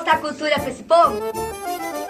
mostrar cultura pra esse povo?